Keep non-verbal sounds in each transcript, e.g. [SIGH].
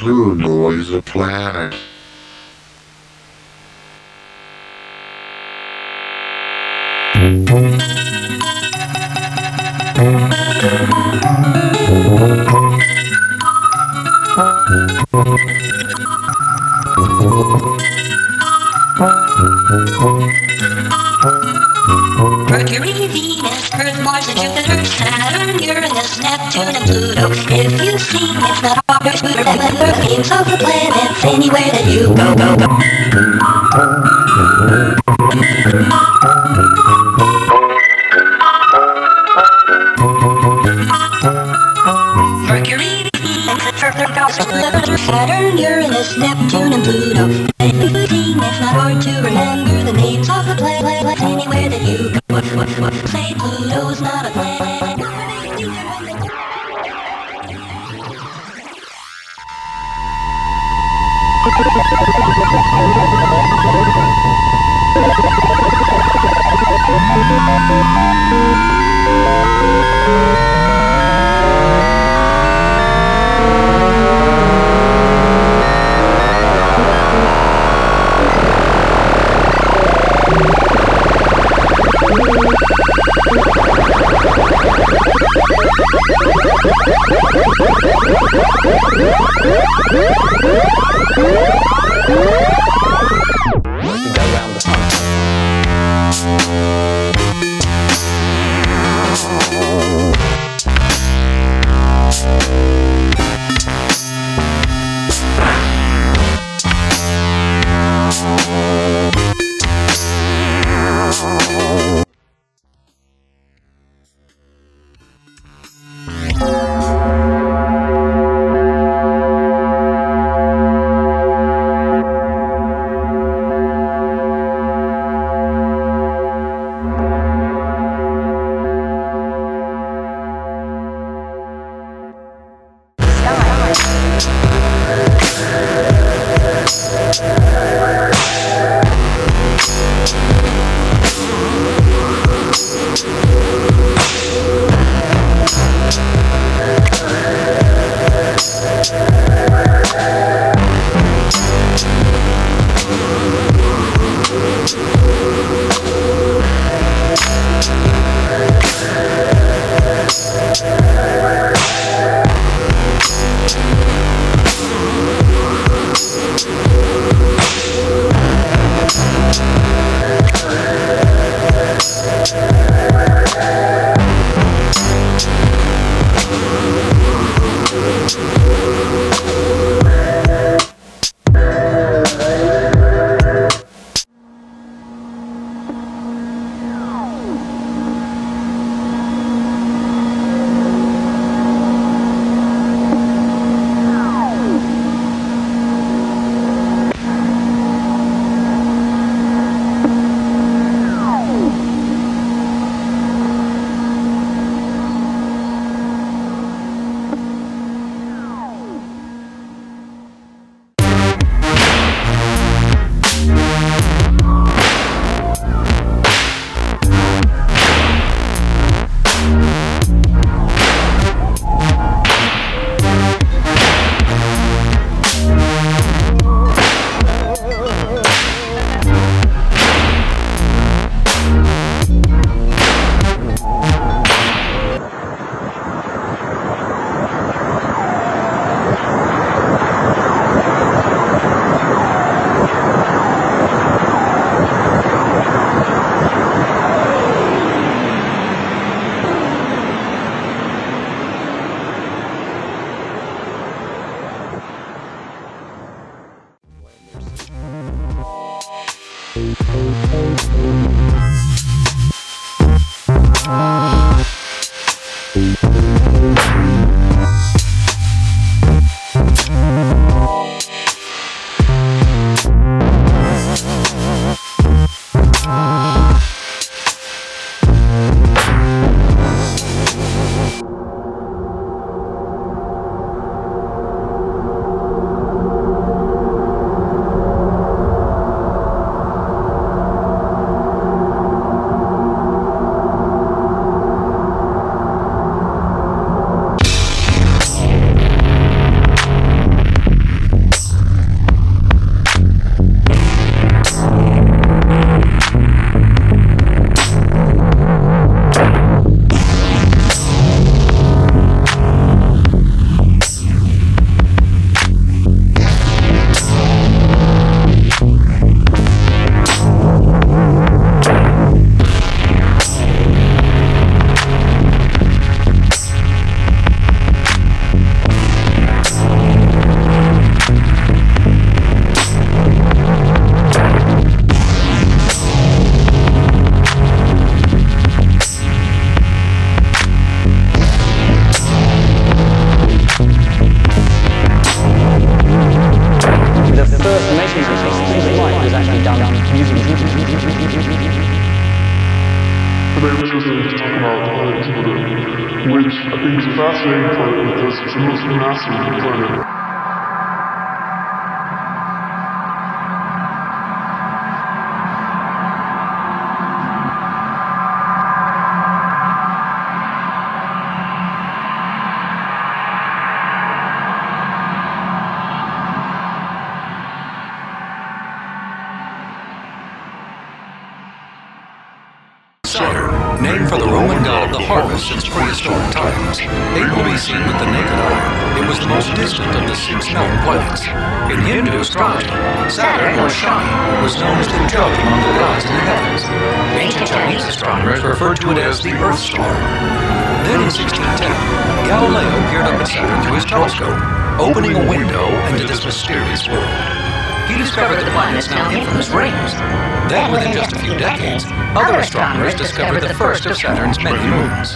Pluto is a planet. Mercury, Venus, Earth, Mars, Jupiter, Saturn, Uranus, Neptune, and Pluto. If you've seen it's not hard the of the planets anywhere that you go, go, go. Mercury, Saturn, Uranus, Neptune, and Pluto. Go [LAUGHS] music. Today was just to talk about planets, which I think is a fascinating planet because it's the most massive planet. Harvest since prehistoric times. Able to be seen with the naked eye, it was the most distant of the six known planets. In Hindu astrology, Saturn, or Shani, was known as the judge among the gods in the heavens. Ancient Chinese astronomers referred to it as the Earth Star. Then in 1610, Galileo peered up at Saturn through his telescope, opening a window into this mysterious world. He discovered the planet's now infamous rings. Then, within just a few decades, other astronomers discovered the first of Saturn's many moons.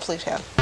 Pluto.